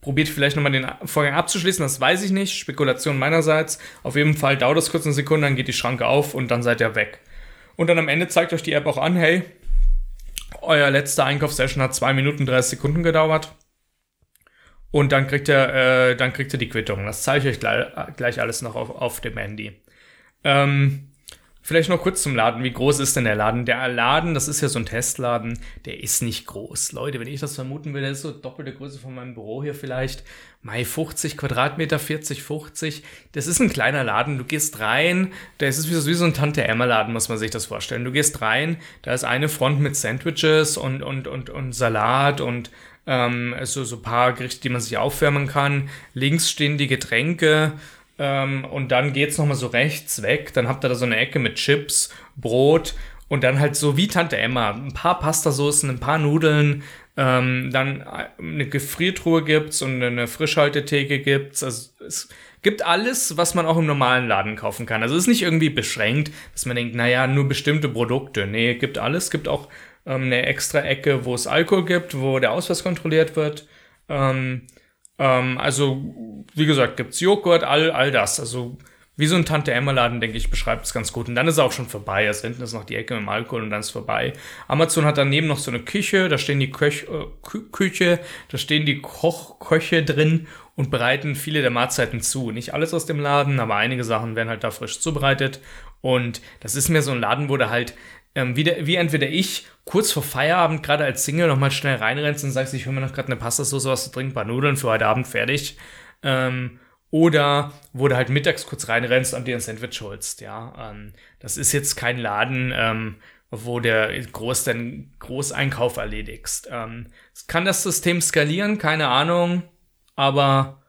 probiert vielleicht nochmal den Vorgang abzuschließen, das weiß ich nicht. Spekulation meinerseits. Auf jeden Fall dauert es kurz eine Sekunde, dann geht die Schranke auf und dann seid ihr weg. Und dann am Ende zeigt euch die App auch an, hey, euer letzter Einkaufssession hat 2 Minuten 30 Sekunden gedauert. Und dann kriegt ihr, äh, dann kriegt ihr die Quittung. Das zeige ich euch gleich, gleich alles noch auf, auf dem Handy. Ähm, Vielleicht noch kurz zum Laden. Wie groß ist denn der Laden? Der Laden, das ist ja so ein Testladen, der ist nicht groß. Leute, wenn ich das vermuten der ist so doppelte Größe von meinem Büro hier vielleicht. Mai 50 Quadratmeter, 40, 50. Das ist ein kleiner Laden. Du gehst rein, der ist wie so ein Tante-Emma-Laden, muss man sich das vorstellen. Du gehst rein, da ist eine Front mit Sandwiches und, und, und, und Salat und ähm, so, so ein paar Gerichte, die man sich aufwärmen kann. Links stehen die Getränke ähm, und dann geht's nochmal so rechts weg. Dann habt ihr da so eine Ecke mit Chips, Brot und dann halt so wie Tante Emma. Ein paar Pastasoßen, ein paar Nudeln, ähm, dann eine Gefriertruhe gibt's und eine Frischhaltetheke gibt's. Also es gibt alles, was man auch im normalen Laden kaufen kann. Also es ist nicht irgendwie beschränkt, dass man denkt, naja, nur bestimmte Produkte. Nee, gibt alles. Gibt auch ähm, eine extra Ecke, wo es Alkohol gibt, wo der Ausweis kontrolliert wird. Ähm, ähm, also, wie gesagt, gibt's Joghurt, all, all das. Also, wie so ein Tante-Emma-Laden, denke ich, beschreibt es ganz gut. Und dann ist es auch schon vorbei. Also hinten ist noch die Ecke mit dem Alkohol und dann ist vorbei. Amazon hat daneben noch so eine Küche, da stehen die Köch, äh, Kü Küche, da stehen die Koch Köche drin und bereiten viele der Mahlzeiten zu. Nicht alles aus dem Laden, aber einige Sachen werden halt da frisch zubereitet. Und das ist mir so ein Laden, wo da halt ähm, wie, der, wie entweder ich kurz vor Feierabend gerade als Single nochmal schnell reinrennst und sagst, ich hole mir noch gerade eine Pastasauce, was zu trinken, paar Nudeln für heute Abend fertig. Ähm, oder wo du halt mittags kurz reinrennst und dir ein Sandwich holst, ja. Ähm, das ist jetzt kein Laden, ähm, wo der groß den Großeinkauf erledigst. Ähm, kann das System skalieren? Keine Ahnung. Aber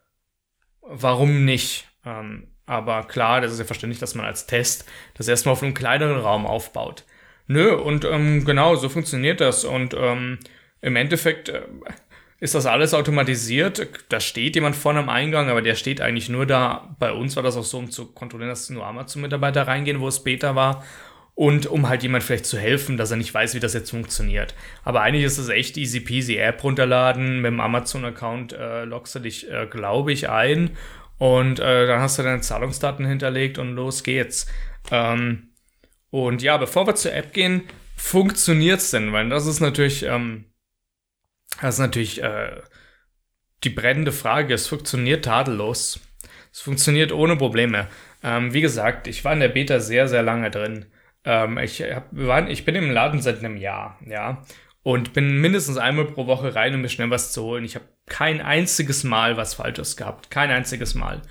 warum nicht? Ähm, aber klar, das ist ja verständlich, dass man als Test das erstmal auf einem kleineren Raum aufbaut. Nö, und ähm, genau, so funktioniert das. Und ähm, im Endeffekt äh, ist das alles automatisiert. Da steht jemand vorne am Eingang, aber der steht eigentlich nur da. Bei uns war das auch so, um zu kontrollieren, dass nur Amazon-Mitarbeiter reingehen, wo es Beta war. Und um halt jemand vielleicht zu helfen, dass er nicht weiß, wie das jetzt funktioniert. Aber eigentlich ist es echt easy peasy. App runterladen, mit dem Amazon-Account äh, loggst du dich, äh, glaube ich, ein. Und äh, dann hast du deine Zahlungsdaten hinterlegt und los geht's. Ähm, und ja, bevor wir zur App gehen, funktioniert's denn? Weil das ist natürlich, ähm, das ist natürlich äh, die brennende Frage. Es funktioniert tadellos. Es funktioniert ohne Probleme. Ähm, wie gesagt, ich war in der Beta sehr, sehr lange drin. Ähm, ich, hab, waren, ich bin im Laden seit einem Jahr, ja. Und bin mindestens einmal pro Woche rein, um mir schnell was zu holen. Ich habe kein einziges Mal was Falsches gehabt. Kein einziges Mal.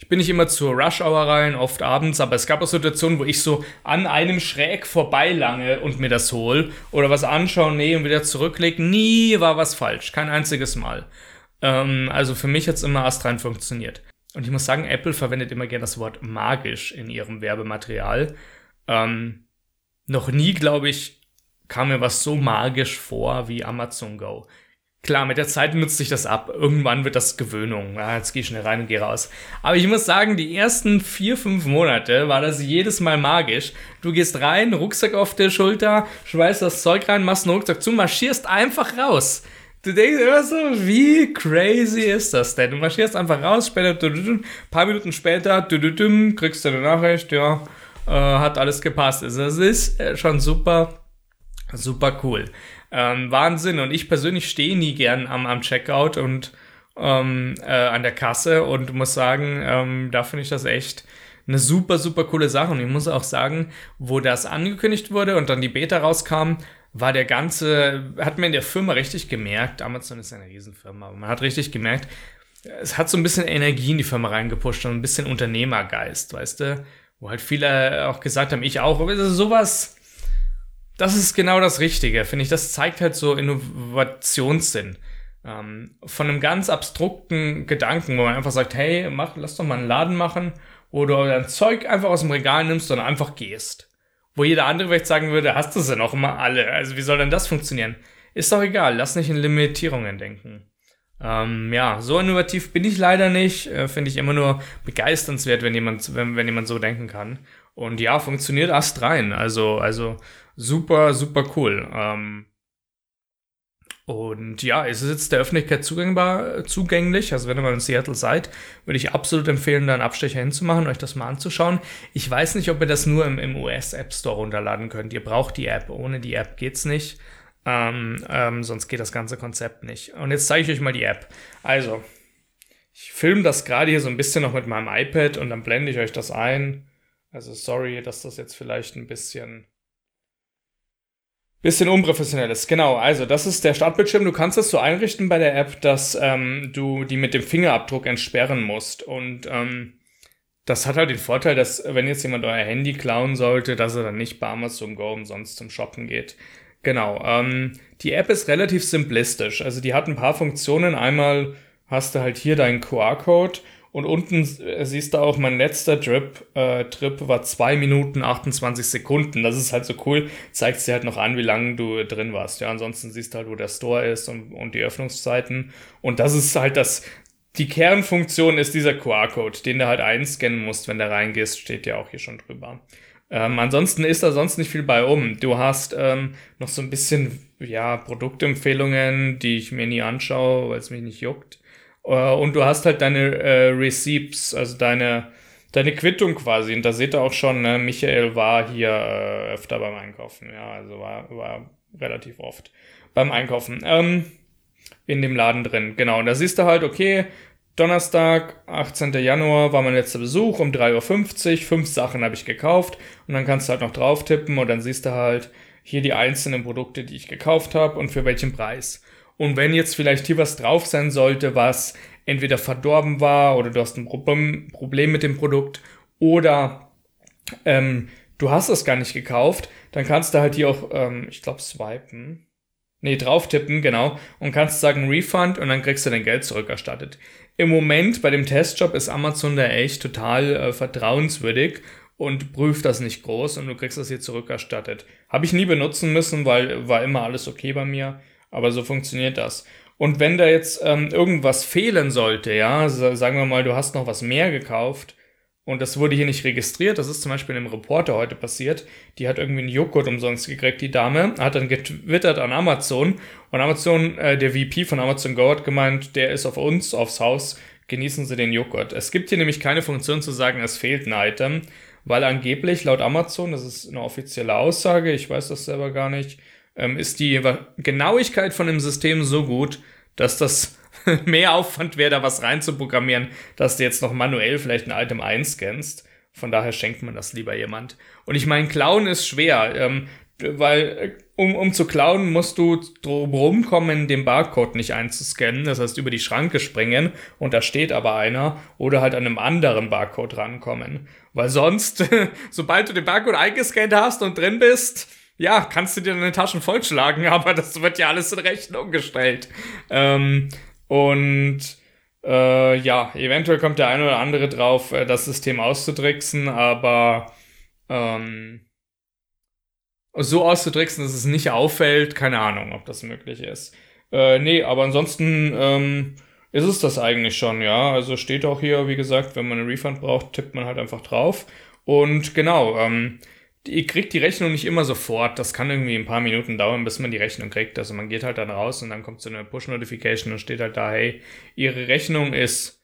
Ich bin nicht immer zur Rush Hour rein, oft abends, aber es gab auch Situationen, wo ich so an einem schräg vorbeilange und mir das hol oder was anschauen, nee, und wieder zurücklege. Nie war was falsch. Kein einziges Mal. Ähm, also für mich hat's immer astrein funktioniert. Und ich muss sagen, Apple verwendet immer gerne das Wort magisch in ihrem Werbematerial. Ähm, noch nie, glaube ich, kam mir was so magisch vor wie Amazon Go. Klar, mit der Zeit nutzt sich das ab. Irgendwann wird das Gewöhnung. Ja, jetzt geh ich schnell rein und geh raus. Aber ich muss sagen, die ersten vier, fünf Monate war das jedes Mal magisch. Du gehst rein, Rucksack auf der Schulter, schweißt das Zeug rein, machst einen Rucksack zu, marschierst einfach raus. Du denkst immer so, wie crazy ist das denn? Du marschierst einfach raus, später, ein paar Minuten später, kriegst du eine Nachricht, ja, äh, hat alles gepasst. Also das ist äh, schon super, super cool. Ähm, Wahnsinn. Und ich persönlich stehe nie gern am, am Checkout und ähm, äh, an der Kasse und muss sagen, ähm, da finde ich das echt eine super, super coole Sache. Und ich muss auch sagen, wo das angekündigt wurde und dann die Beta rauskam, war der ganze, hat man in der Firma richtig gemerkt, Amazon ist eine Riesenfirma, aber man hat richtig gemerkt, es hat so ein bisschen Energie in die Firma reingepusht und ein bisschen Unternehmergeist, weißt du? Wo halt viele auch gesagt haben, ich auch, sowas, das ist genau das Richtige, finde ich. Das zeigt halt so Innovationssinn. Ähm, von einem ganz abstrukten Gedanken, wo man einfach sagt, hey, mach, lass doch mal einen Laden machen, wo du dein Zeug einfach aus dem Regal nimmst und einfach gehst. Wo jeder andere vielleicht sagen würde, hast du sie noch immer alle. Also wie soll denn das funktionieren? Ist doch egal, lass nicht in Limitierungen denken. Ähm, ja, so innovativ bin ich leider nicht. Äh, Finde ich immer nur begeisternswert, wenn jemand, wenn, wenn jemand so denken kann. Und ja, funktioniert Ast rein. Also, also super, super cool. Ähm, und ja, es ist jetzt der Öffentlichkeit zugängbar, zugänglich. Also wenn ihr mal in Seattle seid, würde ich absolut empfehlen, da einen Abstecher hinzumachen, euch das mal anzuschauen. Ich weiß nicht, ob ihr das nur im, im US App Store runterladen könnt. Ihr braucht die App. Ohne die App geht's nicht. Ähm, ähm, sonst geht das ganze Konzept nicht. Und jetzt zeige ich euch mal die App. Also, ich filme das gerade hier so ein bisschen noch mit meinem iPad und dann blende ich euch das ein. Also sorry, dass das jetzt vielleicht ein bisschen Bisschen unprofessionell ist, genau. Also, das ist der Startbildschirm. Du kannst das so einrichten bei der App, dass ähm, du die mit dem Fingerabdruck entsperren musst. Und ähm, das hat halt den Vorteil, dass wenn jetzt jemand euer Handy klauen sollte, dass er dann nicht bei Amazon Go umsonst zum Shoppen geht. Genau. Ähm, die App ist relativ simplistisch. Also, die hat ein paar Funktionen. Einmal hast du halt hier deinen QR-Code und unten äh, siehst du auch, mein letzter Trip, äh, Trip war 2 Minuten 28 Sekunden. Das ist halt so cool. Zeigt dir halt noch an, wie lange du drin warst. Ja, ansonsten siehst du halt, wo der Store ist und, und die Öffnungszeiten. Und das ist halt das, die Kernfunktion ist dieser QR-Code, den du halt einscannen musst, wenn du reingehst, steht ja auch hier schon drüber. Ähm, ansonsten ist da sonst nicht viel bei um. Du hast ähm, noch so ein bisschen, ja, Produktempfehlungen, die ich mir nie anschaue, weil es mich nicht juckt. Äh, und du hast halt deine äh, Receipts, also deine, deine Quittung quasi. Und da seht ihr auch schon, ne, Michael war hier äh, öfter beim Einkaufen. Ja, also war, war relativ oft beim Einkaufen. Ähm, in dem Laden drin, genau. Und da siehst du halt, okay, Donnerstag, 18. Januar war mein letzter Besuch um 3.50 Uhr. Fünf Sachen habe ich gekauft. Und dann kannst du halt noch drauf tippen und dann siehst du halt hier die einzelnen Produkte, die ich gekauft habe und für welchen Preis. Und wenn jetzt vielleicht hier was drauf sein sollte, was entweder verdorben war oder du hast ein Problem, mit dem Produkt oder ähm, du hast es gar nicht gekauft, dann kannst du halt hier auch, ähm, ich glaube, swipen. Nee, drauf tippen, genau. Und kannst sagen Refund und dann kriegst du dein Geld zurückerstattet. Im Moment bei dem Testjob ist Amazon da echt total äh, vertrauenswürdig und prüft das nicht groß und du kriegst das hier zurückerstattet. Habe ich nie benutzen müssen, weil war immer alles okay bei mir. Aber so funktioniert das. Und wenn da jetzt ähm, irgendwas fehlen sollte, ja, sagen wir mal, du hast noch was mehr gekauft und das wurde hier nicht registriert, das ist zum Beispiel einem Reporter heute passiert, die hat irgendwie einen Joghurt umsonst gekriegt, die Dame, hat dann getwittert an Amazon und Amazon, äh, der VP von Amazon Go hat gemeint, der ist auf uns, aufs Haus, genießen Sie den Joghurt. Es gibt hier nämlich keine Funktion zu sagen, es fehlt ein Item, weil angeblich laut Amazon, das ist eine offizielle Aussage, ich weiß das selber gar nicht, ähm, ist die Genauigkeit von dem System so gut, dass das mehr Aufwand wäre, da was reinzuprogrammieren, dass du jetzt noch manuell vielleicht ein Item einscannst. Von daher schenkt man das lieber jemand. Und ich meine, klauen ist schwer, ähm, weil äh, um, um zu klauen, musst du drum kommen, den Barcode nicht einzuscannen. Das heißt, über die Schranke springen und da steht aber einer oder halt an einem anderen Barcode rankommen. Weil sonst, sobald du den Barcode eingescannt hast und drin bist, ja, kannst du dir deine Taschen vollschlagen, aber das wird ja alles in Rechnung gestellt. Ähm, und äh, ja, eventuell kommt der eine oder andere drauf, äh, das System auszutricksen, aber ähm, so auszutricksen, dass es nicht auffällt, keine Ahnung, ob das möglich ist. Äh, nee, aber ansonsten ähm, ist es das eigentlich schon, ja. Also steht auch hier, wie gesagt, wenn man einen Refund braucht, tippt man halt einfach drauf. Und genau, ähm, ihr kriegt die Rechnung nicht immer sofort. Das kann irgendwie ein paar Minuten dauern, bis man die Rechnung kriegt. Also man geht halt dann raus und dann kommt so eine Push-Notification und steht halt da, hey, Ihre Rechnung ist,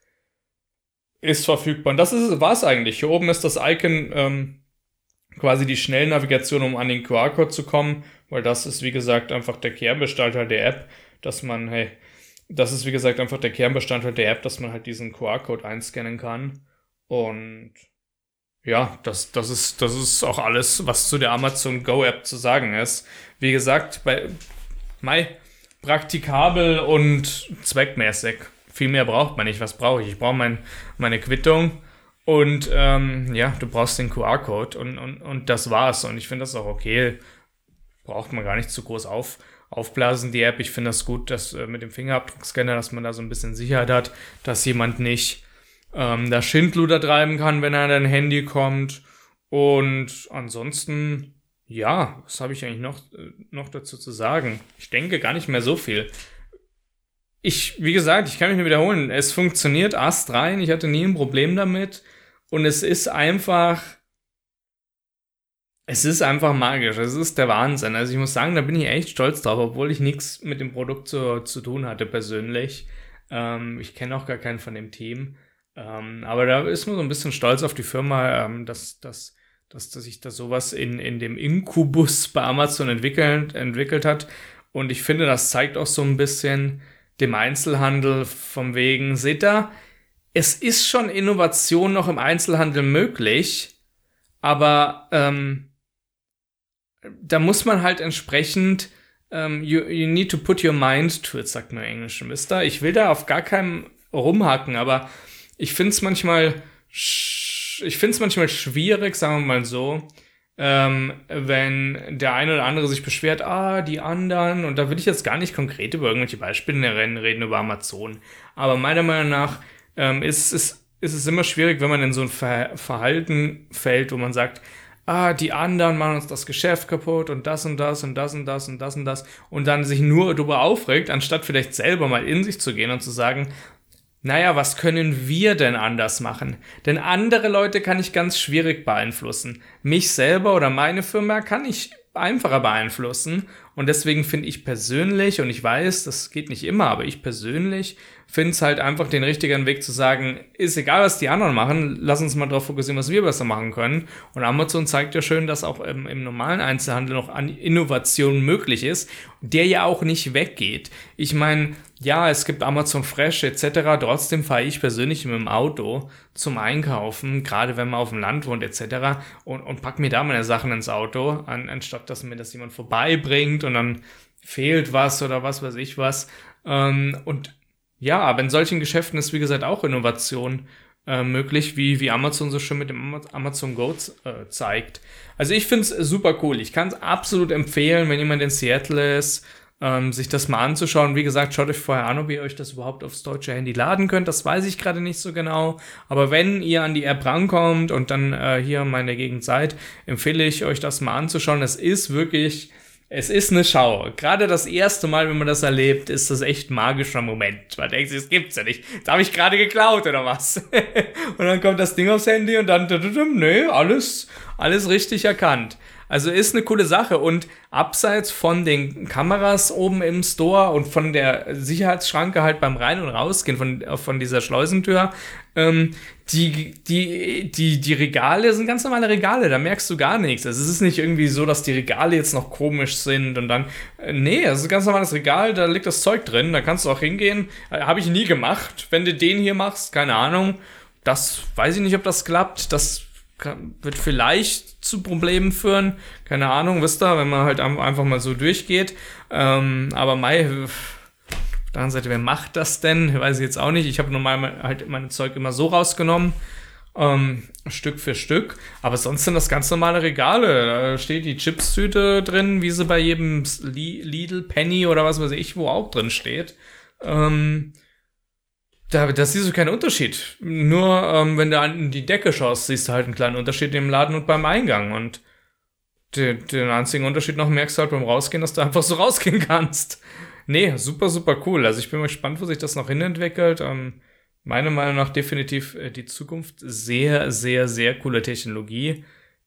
ist verfügbar. Und das ist was eigentlich. Hier oben ist das Icon ähm, quasi die Schnellnavigation, um an den QR-Code zu kommen, weil das ist, wie gesagt, einfach der Kernbestandteil der App, dass man, hey, das ist, wie gesagt, einfach der Kernbestandteil der App, dass man halt diesen QR-Code einscannen kann. Und ja, das, das, ist, das ist auch alles, was zu der Amazon Go App zu sagen ist. Wie gesagt, bei Mai praktikabel und zweckmäßig. Viel mehr braucht man nicht. Was brauche ich? Ich brauche mein, meine Quittung und ähm, ja, du brauchst den QR-Code und, und, und das war's. Und ich finde das auch okay. Braucht man gar nicht zu groß auf, aufblasen, die App. Ich finde das gut, dass äh, mit dem Fingerabdruckscanner, dass man da so ein bisschen Sicherheit hat, dass jemand nicht ähm, da Schindluder treiben kann, wenn er an dein Handy kommt. Und ansonsten, ja, was habe ich eigentlich noch, äh, noch dazu zu sagen? Ich denke gar nicht mehr so viel. Ich, wie gesagt, ich kann mich nur wiederholen. Es funktioniert astrein. Ich hatte nie ein Problem damit. Und es ist einfach, es ist einfach magisch. Es ist der Wahnsinn. Also ich muss sagen, da bin ich echt stolz drauf, obwohl ich nichts mit dem Produkt zu, zu tun hatte persönlich. Ähm, ich kenne auch gar keinen von dem Team. Ähm, aber da ist man so ein bisschen stolz auf die Firma, ähm, dass, dass, dass, dass sich da sowas in, in dem Inkubus bei Amazon entwickelt, entwickelt hat. Und ich finde, das zeigt auch so ein bisschen dem Einzelhandel vom wegen, seht ihr, es ist schon Innovation noch im Einzelhandel möglich, aber ähm, da muss man halt entsprechend um, you, you need to put your mind to it, sagt man im Englischen, wisst ihr? Ich will da auf gar keinem rumhacken, aber ich finde es manchmal, ich finde es manchmal schwierig, sagen wir mal so, ähm, wenn der eine oder andere sich beschwert, ah, die anderen, und da will ich jetzt gar nicht konkret über irgendwelche Beispiele reden, über Amazon, aber meiner Meinung nach ähm, ist, ist, ist es immer schwierig, wenn man in so ein Ver Verhalten fällt, wo man sagt, ah, die anderen machen uns das Geschäft kaputt und das und das und das und das und das und das und dann sich nur darüber aufregt, anstatt vielleicht selber mal in sich zu gehen und zu sagen, naja, was können wir denn anders machen? Denn andere Leute kann ich ganz schwierig beeinflussen. Mich selber oder meine Firma kann ich einfacher beeinflussen. Und deswegen finde ich persönlich, und ich weiß, das geht nicht immer, aber ich persönlich finde es halt einfach den richtigen Weg zu sagen, ist egal, was die anderen machen, lass uns mal darauf fokussieren, was wir besser machen können. Und Amazon zeigt ja schön, dass auch im, im normalen Einzelhandel noch an Innovation möglich ist, der ja auch nicht weggeht. Ich meine, ja, es gibt Amazon Fresh etc. Trotzdem fahre ich persönlich mit dem Auto zum Einkaufen, gerade wenn man auf dem Land wohnt etc. und, und pack mir da meine Sachen ins Auto, an, anstatt dass mir das jemand vorbeibringt und dann fehlt was oder was weiß ich was. Ähm, und ja, aber in solchen Geschäften ist, wie gesagt, auch Innovation äh, möglich, wie, wie Amazon so schön mit dem Amazon Go äh, zeigt. Also ich finde es super cool. Ich kann es absolut empfehlen, wenn jemand in Seattle ist, ähm, sich das mal anzuschauen. Wie gesagt, schaut euch vorher an, ob ihr euch das überhaupt aufs deutsche Handy laden könnt. Das weiß ich gerade nicht so genau. Aber wenn ihr an die App rankommt und dann äh, hier in meiner Gegend seid, empfehle ich euch das mal anzuschauen. Es ist wirklich es ist eine Schau. Gerade das erste Mal, wenn man das erlebt, ist das echt ein magischer Moment. Man denkt sich, das gibt's ja nicht. Da habe ich gerade geklaut oder was? und dann kommt das Ding aufs Handy und dann, nö, alles, alles richtig erkannt. Also ist eine coole Sache und abseits von den Kameras oben im Store und von der Sicherheitsschranke halt beim Rein- und Rausgehen von, von dieser Schleusentür, ähm, die, die, die, die Regale sind ganz normale Regale, da merkst du gar nichts. Also es ist nicht irgendwie so, dass die Regale jetzt noch komisch sind und dann, äh, nee, es ist ein ganz normales Regal, da liegt das Zeug drin, da kannst du auch hingehen. Äh, Habe ich nie gemacht. Wenn du den hier machst, keine Ahnung. Das weiß ich nicht, ob das klappt. Das kann, wird vielleicht zu Problemen führen. Keine Ahnung, wisst ihr, wenn man halt einfach mal so durchgeht. Ähm, aber Mai, auf der anderen Seite, wer macht das denn? Weiß ich jetzt auch nicht. Ich habe normal halt mein Zeug immer so rausgenommen. Ähm, Stück für Stück. Aber sonst sind das ganz normale Regale. Da steht die Chipstüte drin, wie sie bei jedem Lidl, Penny oder was weiß ich, wo auch drin steht. Ähm, da, da siehst du keinen Unterschied. Nur ähm, wenn du an die Decke schaust, siehst du halt einen kleinen Unterschied im Laden und beim Eingang. Und den, den einzigen Unterschied noch merkst du halt beim Rausgehen, dass du einfach so rausgehen kannst. Nee, super, super cool. Also ich bin mal gespannt, wo sich das noch hinentwickelt. Ähm, meiner Meinung nach definitiv äh, die Zukunft. Sehr, sehr, sehr coole Technologie,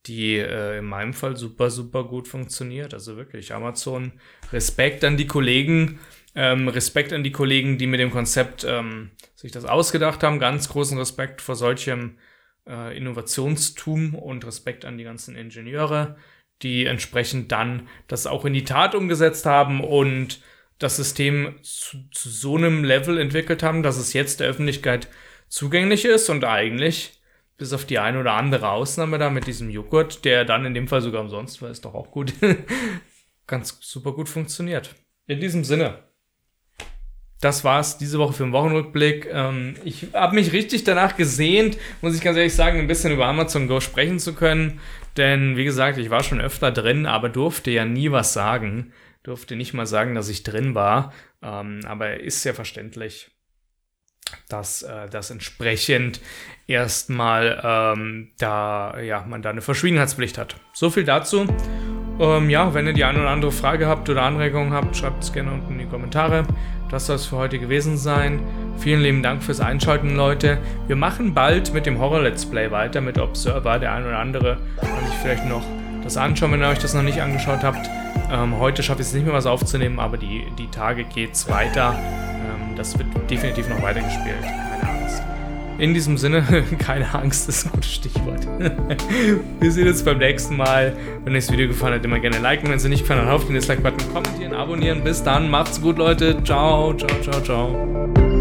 die äh, in meinem Fall super, super gut funktioniert. Also wirklich, Amazon, Respekt an die Kollegen, ähm, Respekt an die Kollegen, die mit dem Konzept ähm, sich das ausgedacht haben. Ganz großen Respekt vor solchem äh, Innovationstum und Respekt an die ganzen Ingenieure, die entsprechend dann das auch in die Tat umgesetzt haben und das System zu, zu so einem Level entwickelt haben, dass es jetzt der Öffentlichkeit zugänglich ist und eigentlich bis auf die eine oder andere Ausnahme da mit diesem Joghurt, der dann in dem Fall sogar umsonst war, ist doch auch gut, ganz super gut funktioniert. In diesem Sinne, das war's diese Woche für den Wochenrückblick. Ähm, ich habe mich richtig danach gesehnt, muss ich ganz ehrlich sagen, ein bisschen über Amazon Go sprechen zu können. Denn wie gesagt, ich war schon öfter drin, aber durfte ja nie was sagen. Durfte nicht mal sagen, dass ich drin war. Ähm, aber ist ja verständlich dass äh, das entsprechend erstmal ähm, da ja man da eine Verschwiegenheitspflicht hat. So viel dazu. Ähm, ja, wenn ihr die eine oder andere Frage habt oder Anregungen habt, schreibt es gerne unten in die Kommentare. Das soll es für heute gewesen sein. Vielen lieben Dank fürs Einschalten, Leute. Wir machen bald mit dem Horror-Let's Play weiter mit Observer. Der eine oder andere kann sich vielleicht noch das anschauen, wenn ihr euch das noch nicht angeschaut habt. Ähm, heute schaffe ich es nicht mehr was aufzunehmen, aber die, die Tage es weiter das wird definitiv noch weitergespielt. Keine Angst. In diesem Sinne, keine Angst, das ist ein gutes Stichwort. Wir sehen uns beim nächsten Mal. Wenn euch das Video gefallen hat, immer gerne liken. Wenn es nicht gefallen hat, auf den Dislike-Button kommentieren, abonnieren. Bis dann, macht's gut, Leute. Ciao, ciao, ciao, ciao.